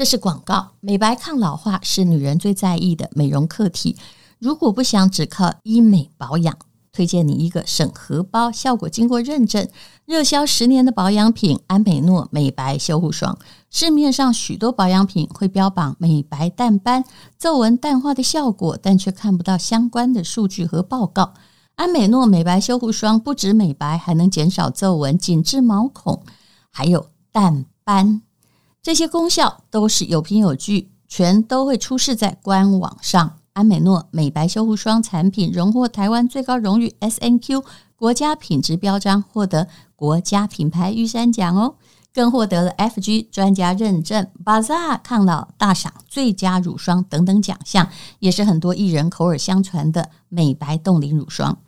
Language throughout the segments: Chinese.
这是广告。美白抗老化是女人最在意的美容课题。如果不想只靠医美保养，推荐你一个省荷包、效果经过认证、热销十年的保养品——安美诺美白修护霜。市面上许多保养品会标榜美白淡斑、皱纹淡化的效果，但却看不到相关的数据和报告。安美诺美白修护霜不止美白，还能减少皱纹、紧致毛孔，还有淡斑。这些功效都是有凭有据，全都会出示在官网上。安美诺美白修护霜产品荣获台湾最高荣誉 SNQ 国家品质标章，获得国家品牌玉山奖哦，更获得了 FG 专家认证、Bazaar 抗老大赏最佳乳霜等等奖项，也是很多艺人口耳相传的美白冻龄乳霜。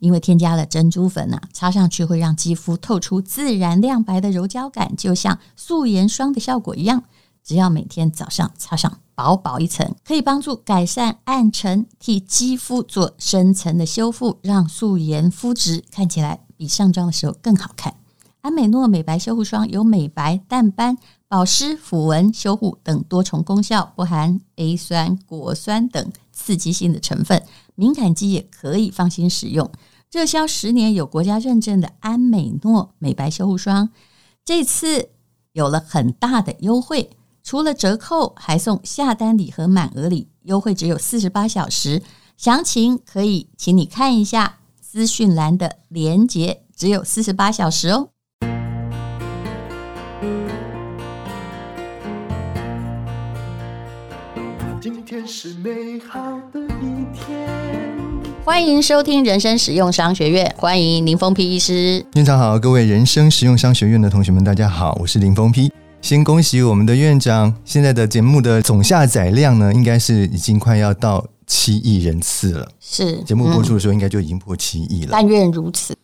因为添加了珍珠粉呐、擦上去会让肌肤透出自然亮白的柔焦感，就像素颜霜的效果一样。只要每天早上擦上薄薄一层，可以帮助改善暗沉，替肌肤做深层的修复，让素颜肤质看起来比上妆的时候更好看。安美诺美白修护霜有美白、淡斑、保湿、抚纹、修护等多重功效，不含 A 酸、果酸等刺激性的成分，敏感肌也可以放心使用。热销十年有国家认证的安美诺美白修护霜，这次有了很大的优惠。除了折扣，还送下单礼和满额礼，优惠只有四十八小时。详情可以请你看一下资讯栏的连接，只有四十八小时哦。今天是美好的一天，欢迎收听人生实用商学院，欢迎林峰批医师。院长好，各位人生实用商学院的同学们，大家好，我是林峰批。先恭喜我们的院长，现在的节目的总下载量呢，应该是已经快要到七亿人次了。是节目播出的时候，应该就已经破七亿了。但愿如此，不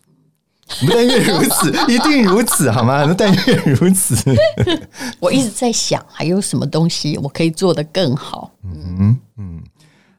但愿如此，一定如此，好吗？但愿如此。我一直在想，还有什么东西我可以做得更好？嗯嗯，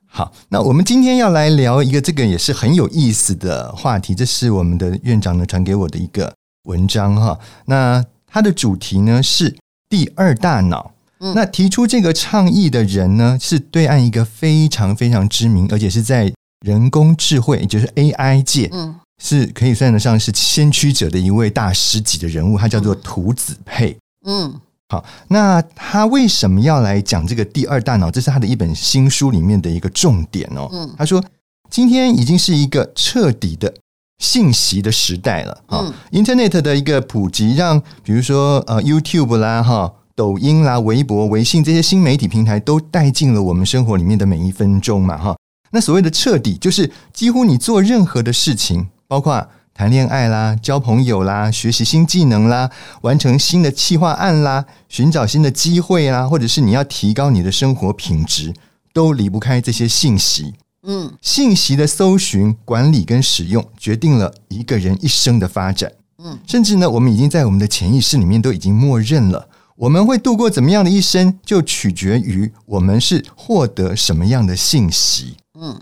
好，那我们今天要来聊一个这个也是很有意思的话题，这是我们的院长呢传给我的一个文章哈。那它的主题呢是。第二大脑，那提出这个倡议的人呢，是对岸一个非常非常知名，而且是在人工智慧，也就是 AI 界，嗯，是可以算得上是先驱者的一位大师级的人物，他叫做涂子佩，嗯，好，那他为什么要来讲这个第二大脑？这是他的一本新书里面的一个重点哦。嗯，他说今天已经是一个彻底的。信息的时代了啊！Internet 的一个普及，让比如说呃 YouTube 啦、哈抖音啦、微博、微信这些新媒体平台都带进了我们生活里面的每一分钟嘛哈。那所谓的彻底，就是几乎你做任何的事情，包括谈恋爱啦、交朋友啦、学习新技能啦、完成新的企划案啦、寻找新的机会啦，或者是你要提高你的生活品质，都离不开这些信息。嗯，信息的搜寻、管理跟使用，决定了一个人一生的发展。嗯，甚至呢，我们已经在我们的潜意识里面都已经默认了，我们会度过怎么样的一生，就取决于我们是获得什么样的信息。嗯，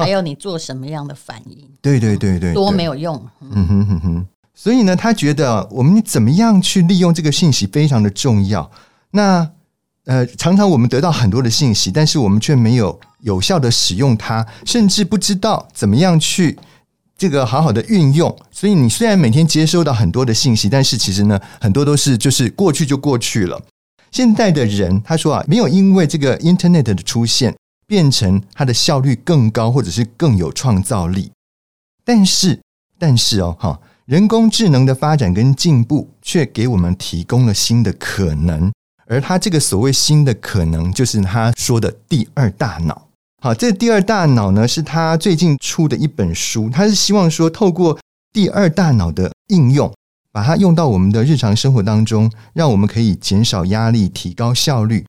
还有你做什么样的反应？对对对对，多没有用。嗯哼哼哼。所以呢，他觉得我们怎么样去利用这个信息非常的重要。那呃，常常我们得到很多的信息，但是我们却没有。有效的使用它，甚至不知道怎么样去这个好好的运用。所以你虽然每天接收到很多的信息，但是其实呢，很多都是就是过去就过去了。现代的人他说啊，没有因为这个 Internet 的出现变成它的效率更高，或者是更有创造力。但是，但是哦，哈，人工智能的发展跟进步却给我们提供了新的可能。而他这个所谓新的可能，就是他说的第二大脑。好，这第二大脑呢，是他最近出的一本书。他是希望说，透过第二大脑的应用，把它用到我们的日常生活当中，让我们可以减少压力、提高效率、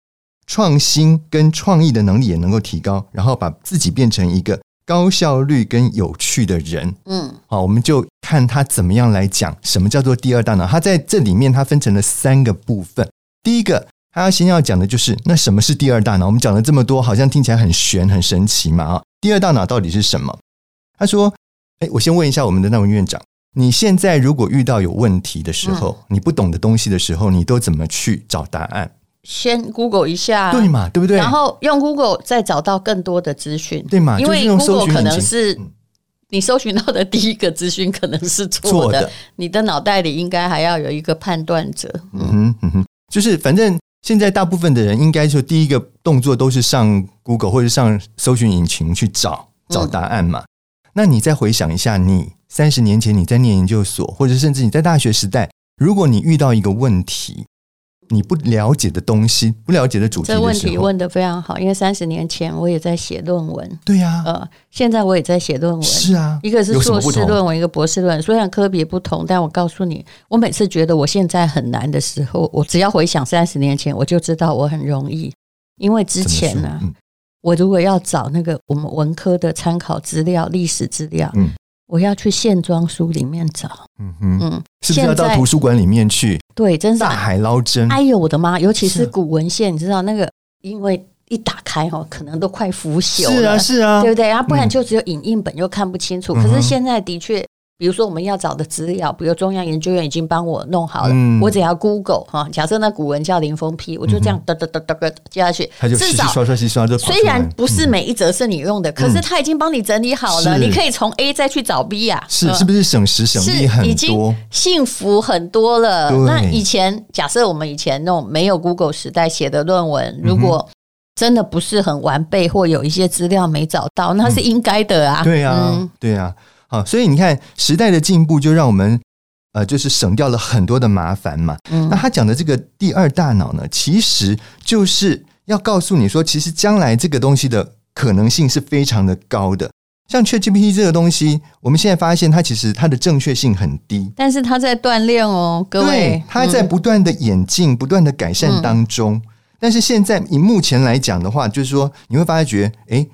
创新跟创意的能力也能够提高，然后把自己变成一个高效率跟有趣的人。嗯，好，我们就看他怎么样来讲什么叫做第二大脑。他在这里面，他分成了三个部分。第一个。他先要讲的就是，那什么是第二大脑？我们讲了这么多，好像听起来很玄、很神奇嘛啊！第二大脑到底是什么？他说：“哎，我先问一下我们的那位院长，你现在如果遇到有问题的时候，你不懂的东西的时候，你都怎么去找答案？先 Google 一下，对嘛，对不对？然后用 Google 再找到更多的资讯，对嘛？因为 Google 可能是嗯你搜寻到的第一个资讯可能是错的，你的脑袋里应该还要有一个判断者。嗯哼嗯哼，就是反正现在大部分的人应该说第一个动作都是上 Google 或者上搜寻引擎去找找答案嘛。嗯、那你再回想一下，你三十年前你在念研究所，或者甚至你在大学时代，如果你遇到一个问题。你不了解的东西，不了解的主题这问题问得非常好，因为三十年前我也在写论文。对呀、啊，呃，现在我也在写论文。是啊，一个是硕士论文，一个博士论文，虽然科别不同，但我告诉你，我每次觉得我现在很难的时候，我只要回想三十年前，我就知道我很容易，因为之前呢、啊，嗯、我如果要找那个我们文科的参考资料、历史资料，嗯。我要去线装书里面找，嗯哼，嗯，是不是要到图书馆里面去？对，真是大海捞针。哎呦我的妈！尤其是古文献，你知道那个，因为一打开哦，可能都快腐朽了，是啊，是啊，对不对？啊，不然就只有影印本，又看不清楚。可是现在的确。比如说我们要找的资料，比如中央研究院已经帮我弄好了，我只要 Google 哈，假设那古文叫林峰批，我就这样哒哒哒哒接下去，至少刷刷洗刷就虽然不是每一则是你用的，可是他已经帮你整理好了，你可以从 A 再去找 B 呀，是是不是省时省力很多，幸福很多了。那以前假设我们以前那种没有 Google 时代写的论文，如果真的不是很完备，或有一些资料没找到，那是应该的啊。对呀，对呀。啊，所以你看，时代的进步就让我们，呃，就是省掉了很多的麻烦嘛。嗯，那他讲的这个第二大脑呢，其实就是要告诉你说，其实将来这个东西的可能性是非常的高的。像 ChatGPT 这个东西，我们现在发现它其实它的正确性很低，但是它在锻炼哦，各位，它在不断的演进、嗯、不断的改善当中。嗯、但是现在以目前来讲的话，就是说你会发觉，诶。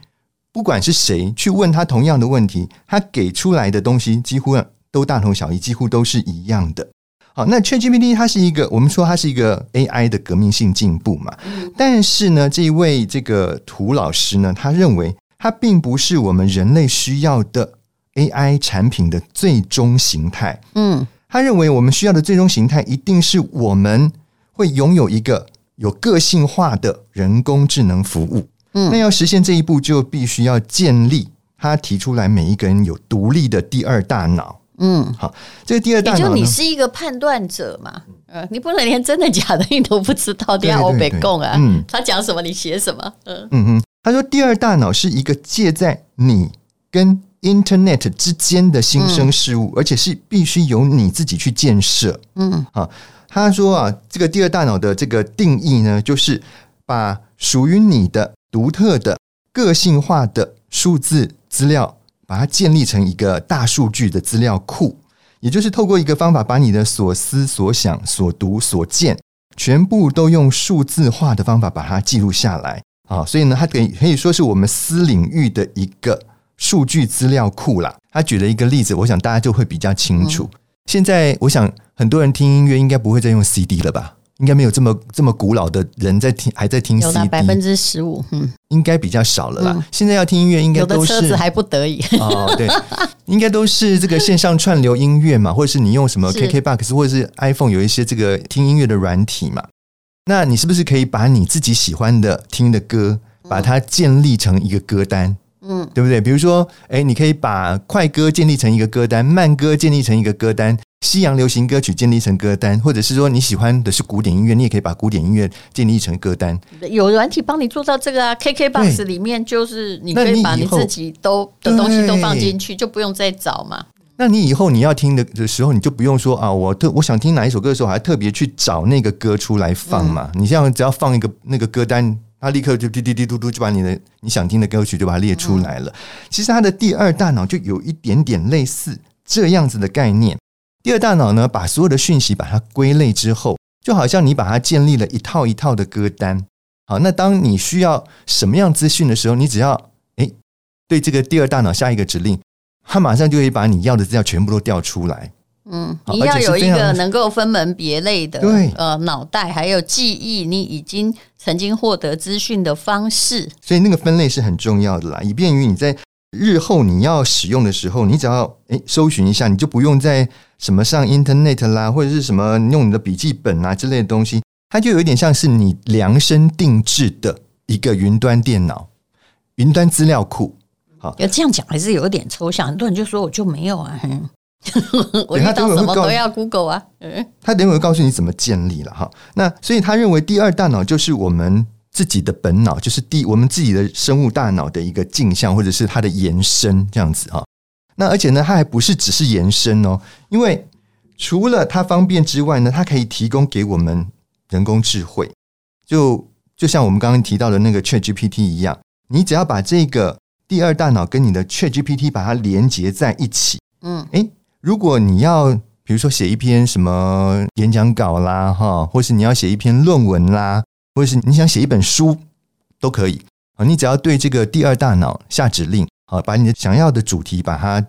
不管是谁去问他同样的问题，他给出来的东西几乎都大同小异，几乎都是一样的。好，那 ChatGPT 它是一个，我们说它是一个 AI 的革命性进步嘛。但是呢，这一位这个涂老师呢，他认为它并不是我们人类需要的 AI 产品的最终形态。嗯，他认为我们需要的最终形态一定是我们会拥有一个有个性化的人工智能服务。嗯，那要实现这一步，就必须要建立他提出来每一个人有独立的第二大脑。嗯，好，这个第二大脑，就你是一个判断者嘛，呃，你不能连真的假的你都不知道，第二我北共啊，嗯，他讲什么你写什么，嗯嗯嗯，他说第二大脑是一个介在你跟 Internet 之间的新生事物，而且是必须由你自己去建设。嗯，好，他说啊，这个第二大脑的这个定义呢，就是把属于你的。独特的、个性化的数字资料，把它建立成一个大数据的资料库，也就是透过一个方法，把你的所思所想、所读所见，全部都用数字化的方法把它记录下来啊！所以呢，它可以可以说是我们私领域的一个数据资料库啦。他举了一个例子，我想大家就会比较清楚。现在，我想很多人听音乐应该不会再用 CD 了吧？应该没有这么这么古老的人在听，还在听 CD，有百分之十五，嗯，应该比较少了啦。嗯、现在要听音乐，应该都是有的车子还不得已哦，对，应该都是这个线上串流音乐嘛，或者是你用什么 KKBOX 或者是 iPhone 有一些这个听音乐的软体嘛。那你是不是可以把你自己喜欢的听的歌，把它建立成一个歌单？嗯，对不对？比如说，哎，你可以把快歌建立成一个歌单，慢歌建立成一个歌单。西洋流行歌曲建立成歌单，或者是说你喜欢的是古典音乐，你也可以把古典音乐建立成歌单。有软体帮你做到这个啊，KKBOX 里面就是你可以把你自己都的东西都放进去，就不用再找嘛。那你以后你要听的的时候，你就不用说啊，我特我想听哪一首歌的时候，还特别去找那个歌出来放嘛。嗯、你这样只要放一个那个歌单，它立刻就滴滴滴嘟嘟就把你的你想听的歌曲就把它列出来了。嗯、其实它的第二大脑就有一点点类似这样子的概念。第二大脑呢，把所有的讯息把它归类之后，就好像你把它建立了一套一套的歌单。好，那当你需要什么样资讯的时候，你只要诶对这个第二大脑下一个指令，它马上就会把你要的资料全部都调出来。嗯，你要有一个能够分门别类的对呃脑袋，还有记忆你已经曾经获得资讯的方式。所以那个分类是很重要的啦，以便于你在日后你要使用的时候，你只要诶搜寻一下，你就不用再。什么上 Internet 啦，或者是什么用你的笔记本啊之类的东西，它就有点像是你量身定制的一个云端电脑、云端资料库。好，要这样讲还是有点抽象，很多人就说我就没有啊。我遇到什么都要 Google 啊。嗯，他等会会告诉你怎么建立了哈。那所以他认为第二大脑就是我们自己的本脑，就是第我们自己的生物大脑的一个镜像，或者是它的延伸这样子哈。那而且呢，它还不是只是延伸哦，因为除了它方便之外呢，它可以提供给我们人工智慧，就就像我们刚刚提到的那个 ChatGPT 一样，你只要把这个第二大脑跟你的 ChatGPT 把它连接在一起，嗯，诶。如果你要，比如说写一篇什么演讲稿啦，哈，或是你要写一篇论文啦，或者是你想写一本书，都可以啊。你只要对这个第二大脑下指令，好，把你的想要的主题把它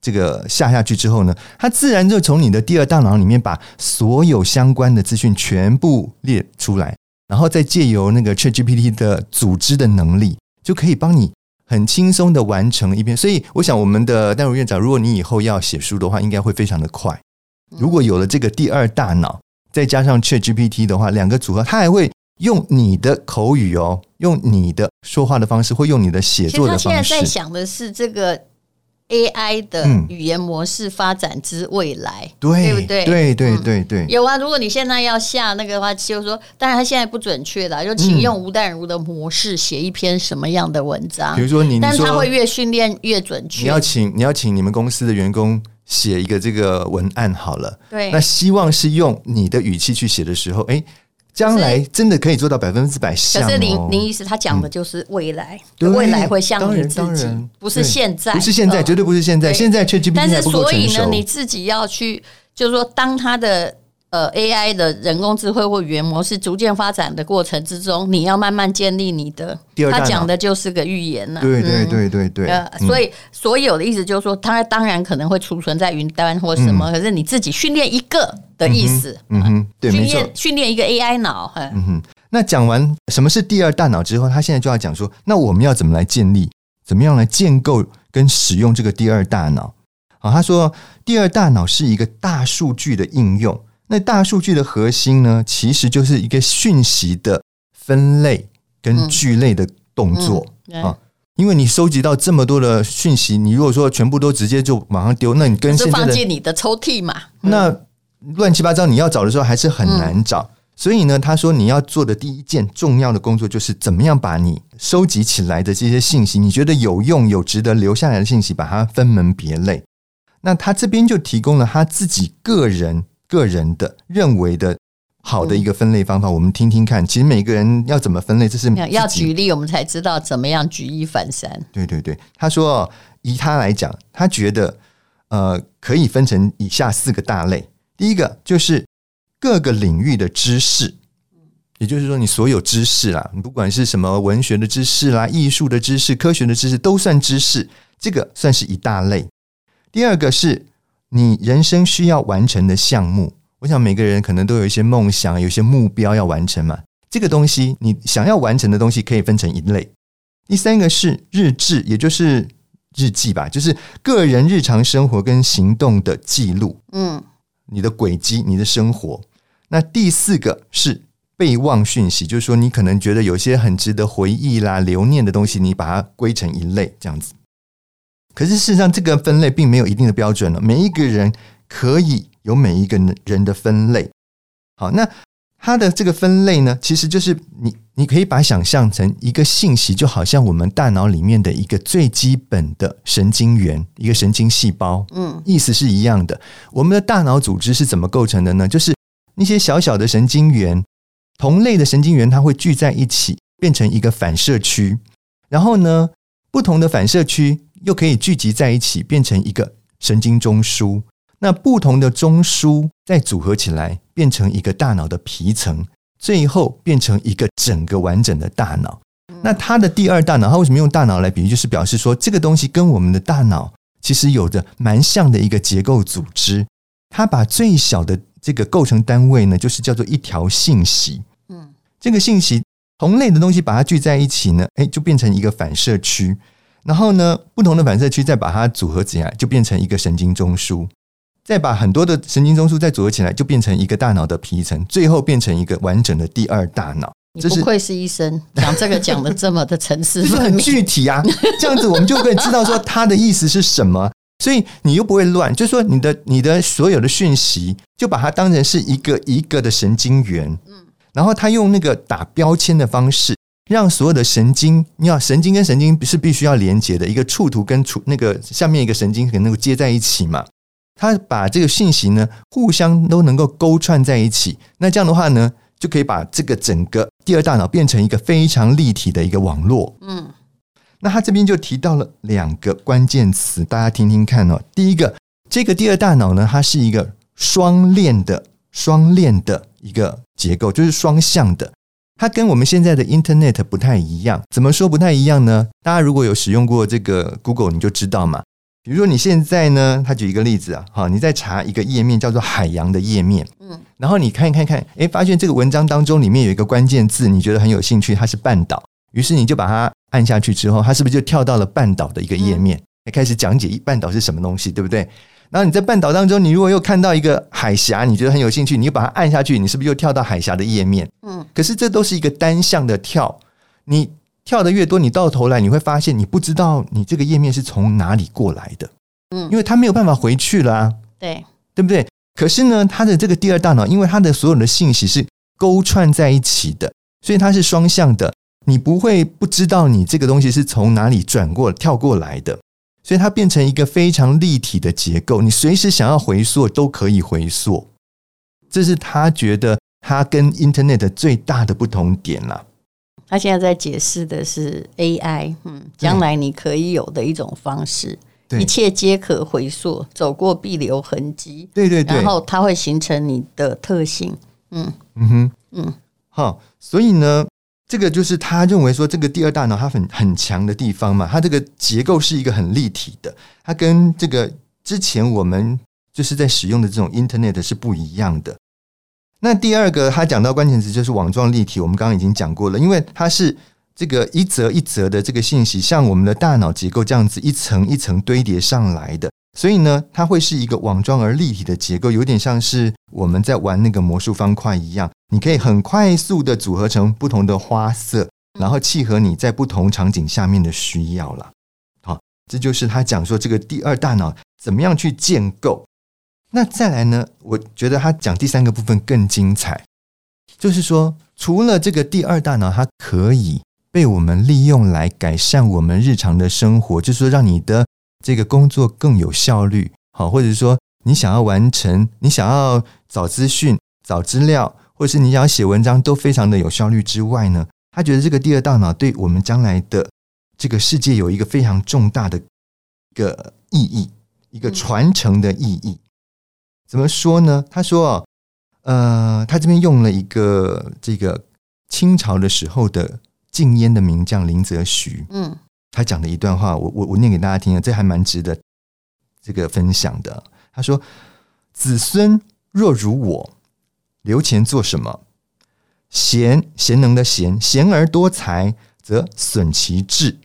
这个下下去之后呢，它自然就从你的第二大脑里面把所有相关的资讯全部列出来，然后再借由那个 ChatGPT 的组织的能力，就可以帮你。很轻松的完成一篇，所以我想我们的戴如院长，如果你以后要写书的话，应该会非常的快。如果有了这个第二大脑，再加上 ChatGPT 的话，两个组合，它还会用你的口语哦，用你的说话的方式，或用你的写作的方式。其实他现在在想的是这个。AI 的语言模式发展之未来，嗯、对，对不对？对对对对，有啊。如果你现在要下那个的话，就是说，当然他现在不准确了，就请用吴淡如的模式写一篇什么样的文章。比如说你，但是它会越训练越准确。你要请你要请你们公司的员工写一个这个文案好了，对，那希望是用你的语气去写的时候，哎。将来真的可以做到百分之百像哦。可是林林医师他讲的就是未来，未来会像你自己，不是现在，不是现在，绝对不是现在。现在 ChatGPT 但是所以呢，你自己要去，就是说，当他的。呃，AI 的人工智慧或语言模式逐渐发展的过程之中，你要慢慢建立你的。他讲的就是个预言啊。对对对对对。呃，所以所有的意思就是说，它当然可能会储存在云端或什么，可是你自己训练一个的意思。嗯哼，对，没错。训练一个 AI 脑。嗯哼。那讲完什么是第二大脑之后，他现在就要讲说，那我们要怎么来建立，怎么样来建构跟使用这个第二大脑？啊，他说第二大脑是一个大数据的应用。那大数据的核心呢，其实就是一个讯息的分类跟聚类的动作啊。因为你收集到这么多的讯息，你如果说全部都直接就马上丢，那你跟现在的放进你的抽屉嘛，那乱七八糟，你要找的时候还是很难找。所以呢，他说你要做的第一件重要的工作，就是怎么样把你收集起来的这些信息，你觉得有用、有值得留下来的信息，把它分门别类。那他这边就提供了他自己个人。个人的认为的好的一个分类方法，我们听听看。其实每个人要怎么分类，这是要举例，我们才知道怎么样举一反三。对对对，他说，以他来讲，他觉得呃可以分成以下四个大类。第一个就是各个领域的知识，也就是说，你所有知识啦，你不管是什么文学的知识啦、艺术的知识、科学的知识，都算知识，这个算是一大类。第二个是。你人生需要完成的项目，我想每个人可能都有一些梦想，有一些目标要完成嘛。这个东西，你想要完成的东西可以分成一类。第三个是日志，也就是日记吧，就是个人日常生活跟行动的记录。嗯，你的轨迹，你的生活。那第四个是备忘讯息，就是说你可能觉得有些很值得回忆啦、留念的东西，你把它归成一类，这样子。可是事实上，这个分类并没有一定的标准了。每一个人可以有每一个人的分类。好，那它的这个分类呢，其实就是你，你可以把它想象成一个信息，就好像我们大脑里面的一个最基本的神经元，一个神经细胞。嗯，意思是一样的。我们的大脑组织是怎么构成的呢？就是那些小小的神经元，同类的神经元，它会聚在一起，变成一个反射区。然后呢，不同的反射区。又可以聚集在一起，变成一个神经中枢。那不同的中枢再组合起来，变成一个大脑的皮层，最后变成一个整个完整的大脑。那它的第二大脑，它为什么用大脑来比喻？就是表示说，这个东西跟我们的大脑其实有着蛮像的一个结构组织。它把最小的这个构成单位呢，就是叫做一条信息。嗯，这个信息同类的东西把它聚在一起呢，诶，就变成一个反射区。然后呢，不同的反射区再把它组合起来，就变成一个神经中枢。再把很多的神经中枢再组合起来，就变成一个大脑的皮层，最后变成一个完整的第二大脑。你不愧是医生，讲这个讲的这么的层次，很具体啊。这样子我们就可以知道说他的意思是什么，所以你又不会乱。就是说，你的你的所有的讯息，就把它当成是一个一个的神经元，嗯，然后他用那个打标签的方式，让所有的神经，你要神经跟神经是必须要连接的，一个触图跟触那个下面一个神经可能够接在一起嘛。它把这个信息呢，互相都能够勾串在一起，那这样的话呢，就可以把这个整个第二大脑变成一个非常立体的一个网络。嗯，那他这边就提到了两个关键词，大家听听看哦。第一个，这个第二大脑呢，它是一个双链的、双链的一个结构，就是双向的。它跟我们现在的 Internet 不太一样。怎么说不太一样呢？大家如果有使用过这个 Google，你就知道嘛。比如说你现在呢，他举一个例子啊，好，你在查一个页面叫做海洋的页面，嗯，然后你看一看看，诶，发现这个文章当中里面有一个关键字，你觉得很有兴趣，它是半岛，于是你就把它按下去之后，它是不是就跳到了半岛的一个页面，开始讲解半岛是什么东西，对不对？然后你在半岛当中，你如果又看到一个海峡，你觉得很有兴趣，你就把它按下去，你是不是又跳到海峡的页面？嗯，可是这都是一个单向的跳，你。跳的越多，你到头来你会发现，你不知道你这个页面是从哪里过来的，嗯，因为它没有办法回去了啊，对，对不对？可是呢，它的这个第二大脑，因为它的所有的信息是勾串在一起的，所以它是双向的，你不会不知道你这个东西是从哪里转过跳过来的，所以它变成一个非常立体的结构，你随时想要回溯都可以回溯，这是他觉得他跟 Internet 最大的不同点了。他现在在解释的是 AI，嗯，将来你可以有的一种方式，对。一切皆可回溯，走过必留痕迹，对对对，然后它会形成你的特性，嗯。嗯哼。嗯，好，所以呢，这个就是他认为说这个第二大脑它很很强的地方嘛，它这个结构是一个很立体的，它跟这个之前我们就是在使用的这种 Internet 是不一样的。那第二个，他讲到关键词就是网状立体，我们刚刚已经讲过了，因为它是这个一则一则的这个信息，像我们的大脑结构这样子一层一层堆叠上来的，所以呢，它会是一个网状而立体的结构，有点像是我们在玩那个魔术方块一样，你可以很快速的组合成不同的花色，然后契合你在不同场景下面的需要了。好，这就是他讲说这个第二大脑怎么样去建构。那再来呢？我觉得他讲第三个部分更精彩，就是说，除了这个第二大脑，它可以被我们利用来改善我们日常的生活，就是说，让你的这个工作更有效率，好，或者说你想要完成，你想要找资讯、找资料，或者是你想要写文章，都非常的有效率之外呢，他觉得这个第二大脑对我们将来的这个世界有一个非常重大的一个意义，一个传承的意义。怎么说呢？他说：“呃，他这边用了一个这个清朝的时候的禁烟的名将林则徐，嗯，他讲的一段话，我我我念给大家听啊，这还蛮值得这个分享的。他说：‘子孙若如我，留钱做什么？贤贤能的贤，贤而多财，则损其志；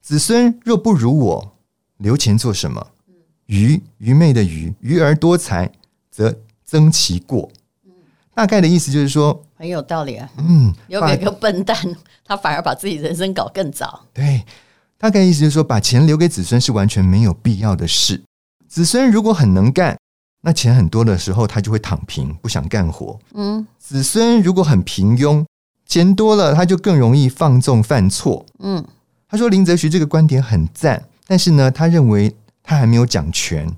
子孙若不如我，留钱做什么？’”愚愚昧的愚，愚而多财，则增其过。大概的意思就是说，很有道理啊。嗯，有几个笨蛋，他反而把自己人生搞更早。对，大概意思就是说，把钱留给子孙是完全没有必要的事。子孙如果很能干，那钱很多的时候，他就会躺平，不想干活。嗯，子孙如果很平庸，钱多了，他就更容易放纵犯错。嗯，他说林则徐这个观点很赞，但是呢，他认为。他还没有讲全，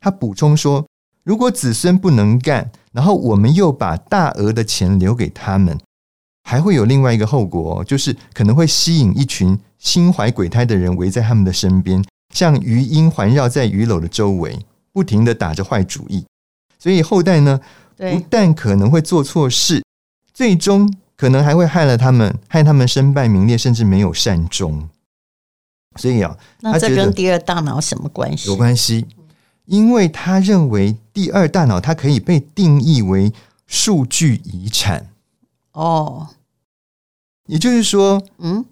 他补充说：“如果子孙不能干，然后我们又把大额的钱留给他们，还会有另外一个后果，就是可能会吸引一群心怀鬼胎的人围在他们的身边，像鱼鹰环绕在鱼篓的周围，不停地打着坏主意。所以后代呢，不但可能会做错事，最终可能还会害了他们，害他们身败名裂，甚至没有善终。”所以啊，那这跟第二大脑什么关系？有关系，因为他认为第二大脑它可以被定义为数据遗产。哦，也就是说，嗯，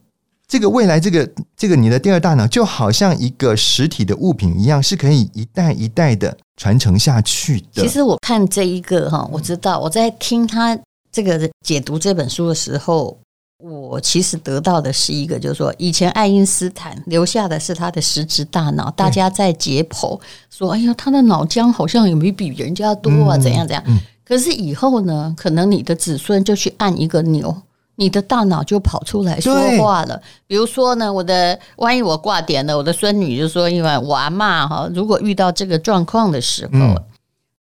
这个未来这个这个你的第二大脑就好像一个实体的物品一样，是可以一代一代的传承下去的。其实我看这一个哈，我知道我在听他这个解读这本书的时候，我其实得到的是一个，就是说以前爱因斯坦留下的是他的实质大脑，大家在解剖说，哎呀，他的脑浆好像也没比人家多啊，怎样怎样。可是以后呢，可能你的子孙就去按一个钮。你的大脑就跑出来说话了。比如说呢，我的万一我挂点了，我的孙女就说：“因为我阿嬷哈，如果遇到这个状况的时候，嗯、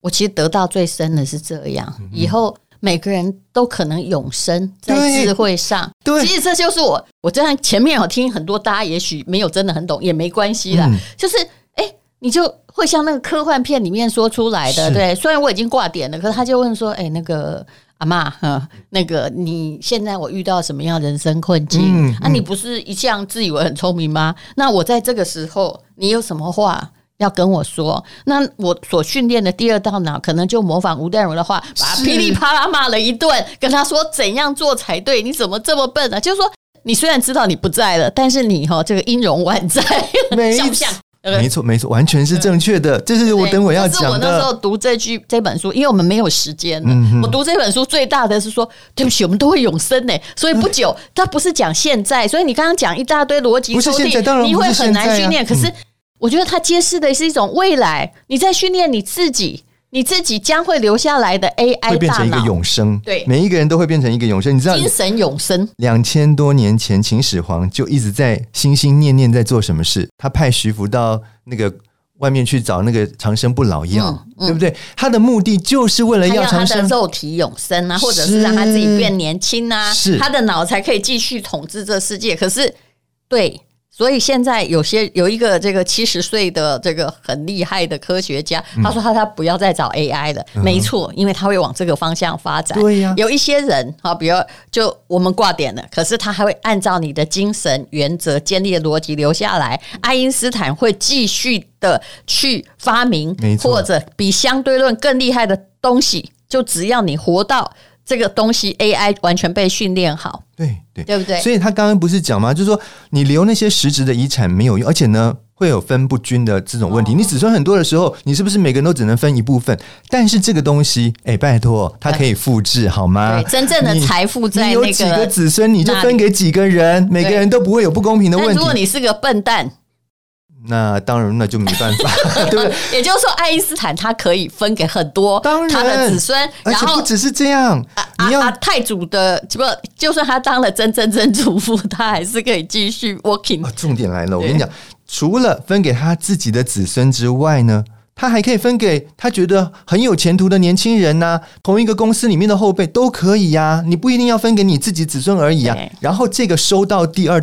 我其实得到最深的是这样。以后每个人都可能永生在智慧上。对，其实这就是我，我这样前面我听很多，大家也许没有真的很懂，也没关系啦。嗯、就是哎、欸，你就会像那个科幻片里面说出来的，对。虽然我已经挂点了，可是他就问说：“哎、欸，那个。”阿妈，哈，那个你现在我遇到什么样人生困境？嗯嗯、啊，你不是一向自以为很聪明吗？那我在这个时候，你有什么话要跟我说？那我所训练的第二大脑，可能就模仿吴淡如的话，把他噼里啪啦骂了一顿，跟他说怎样做才对？你怎么这么笨呢、啊？就是说，你虽然知道你不在了，但是你哈这个音容宛在，像不像？没错，没错，完全是正确的。这是我等会要讲的。是我那时候读这句这本书，因为我们没有时间了。嗯、我读这本书最大的是说，对不起，我们都会永生呢。所以不久，它不是讲现在。所以你刚刚讲一大堆逻辑抽屉，你会很难训练。可是我觉得它揭示的是一种未来，你在训练你自己。你自己将会留下来的 AI 会变成一个永生，对，每一个人都会变成一个永生。你知道，精神永生。两千多年前，秦始皇就一直在心心念念在做什么事？他派徐福到那个外面去找那个长生不老药，嗯嗯、对不对？他的目的就是为了要长生，他他的肉体永生啊，或者是让他自己变年轻啊，是他的脑才可以继续统治这世界。可是，对。所以现在有些有一个这个七十岁的这个很厉害的科学家，他说他他不要再找 AI 了，没错，因为他会往这个方向发展。对呀，有一些人啊，比如就我们挂点了，可是他还会按照你的精神原则建立的逻辑留下来。爱因斯坦会继续的去发明，或者比相对论更厉害的东西，就只要你活到。这个东西 AI 完全被训练好，对对，对不对？所以他刚刚不是讲吗？就是说你留那些实质的遗产没有用，而且呢会有分不均的这种问题。哦、你子孙很多的时候，你是不是每个人都只能分一部分？但是这个东西，哎，拜托，它可以复制好吗？对，真正的财富在那个，你有几个子孙，你就分给几个人，每个人都不会有不公平的问题。如果你是个笨蛋。那当然，那就没办法，对不对？也就是说，爱因斯坦他可以分给很多他的子孙，然后不只是这样，你要太祖的不，就算他当了曾曾曾祖父，他还是可以继续 working。重点来了，我跟你讲，除了分给他自己的子孙之外呢，他还可以分给他觉得很有前途的年轻人呐，同一个公司里面的后辈都可以呀。你不一定要分给你自己子孙而已啊。然后这个收到第二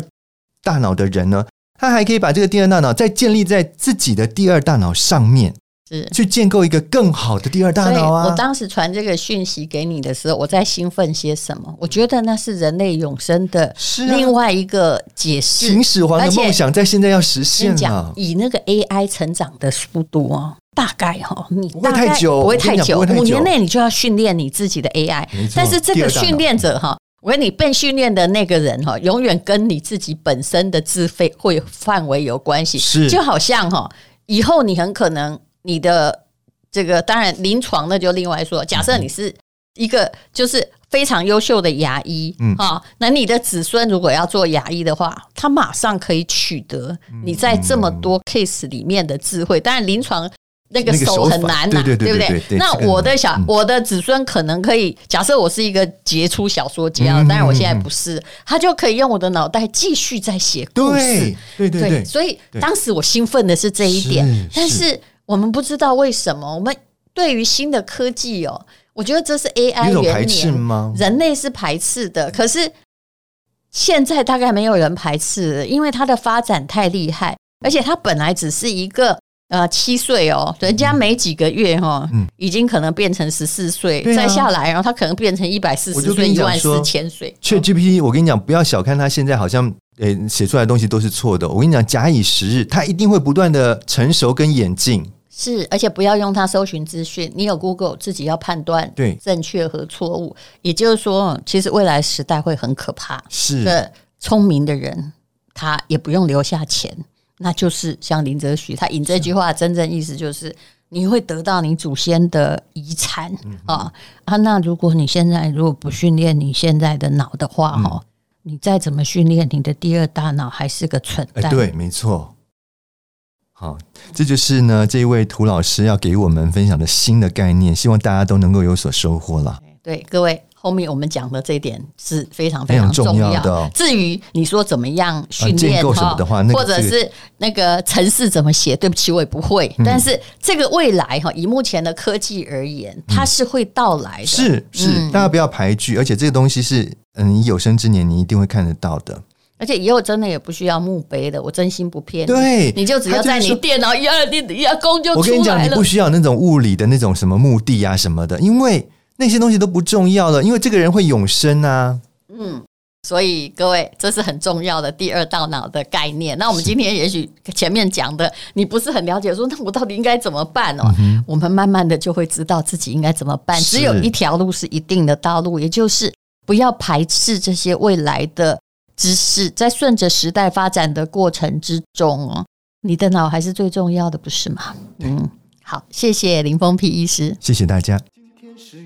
大脑的人呢？他还可以把这个第二大脑再建立在自己的第二大脑上面，是去建构一个更好的第二大脑啊！我当时传这个讯息给你的时候，我在兴奋些什么？我觉得那是人类永生的另外一个解释。秦始皇的梦想在现在要实现了。以那个 AI 成长的速度哦，大概哈，你不会太久，不会太久，五年内你就要训练你自己的 AI。但是这个训练者哈。我跟你被训练的那个人哈，永远跟你自己本身的自费会范围有关系。是，就好像哈，以后你很可能你的这个，当然临床那就另外说。假设你是一个就是非常优秀的牙医，嗯，哈，那你的子孙如果要做牙医的话，他马上可以取得你在这么多 case 里面的智慧。当然临床。那个手很难呐，对不对？那我的小我的子孙可能可以，假设我是一个杰出小说家，当然我现在不是，他就可以用我的脑袋继续在写故事。对对对，所以当时我兴奋的是这一点，但是我们不知道为什么，我们对于新的科技哦，我觉得这是 AI 元年吗？人类是排斥的，可是现在大概没有人排斥，因为它的发展太厉害，而且它本来只是一个。呃，七岁哦，人家没几个月哈，嗯、已经可能变成十四岁，嗯、再下来，然后他可能变成一百四十岁、一万四千岁。ChatGPT，我跟你讲，不要小看他，现在好像诶写出来的东西都是错的。我跟你讲，假以时日，他一定会不断的成熟跟演进。是，而且不要用它搜寻资讯，你有 Google 自己要判断对正确和错误。也就是说，其实未来时代会很可怕。是的，聪明的人。他也不用留下钱，那就是像林则徐他引这句话，真正意思就是你会得到你祖先的遗产啊啊！那如果你现在如果不训练你现在的脑的话，哈、嗯，你再怎么训练，你的第二大脑还是个蠢蛋。欸、对，没错。好，这就是呢，这一位涂老师要给我们分享的新的概念，希望大家都能够有所收获了。对，各位，后面我们讲的这一点是非常非常重要的。至于你说怎么样训练哈、或者是那个程式怎么写，对不起，我也不会。嗯、但是这个未来哈，以目前的科技而言，它是会到来的。嗯、是是、嗯，大家不要排拒，而且这个东西是嗯，你有生之年你一定会看得到的。而且以后真的也不需要墓碑的，我真心不骗你。对，你就只要在你电脑一二一压工就出来了。我跟你讲，你不需要那种物理的那种什么墓地啊什么的，因为那些东西都不重要了，因为这个人会永生啊。嗯，所以各位，这是很重要的第二大脑的概念。那我们今天也许前面讲的你不是很了解说，说那我到底应该怎么办哦？嗯、我们慢慢的就会知道自己应该怎么办。只有一条路是一定的道路，也就是不要排斥这些未来的。知识在顺着时代发展的过程之中哦，你的脑还是最重要的，不是吗？嗯，好，谢谢林峰皮医师，谢谢大家。今天是勇敢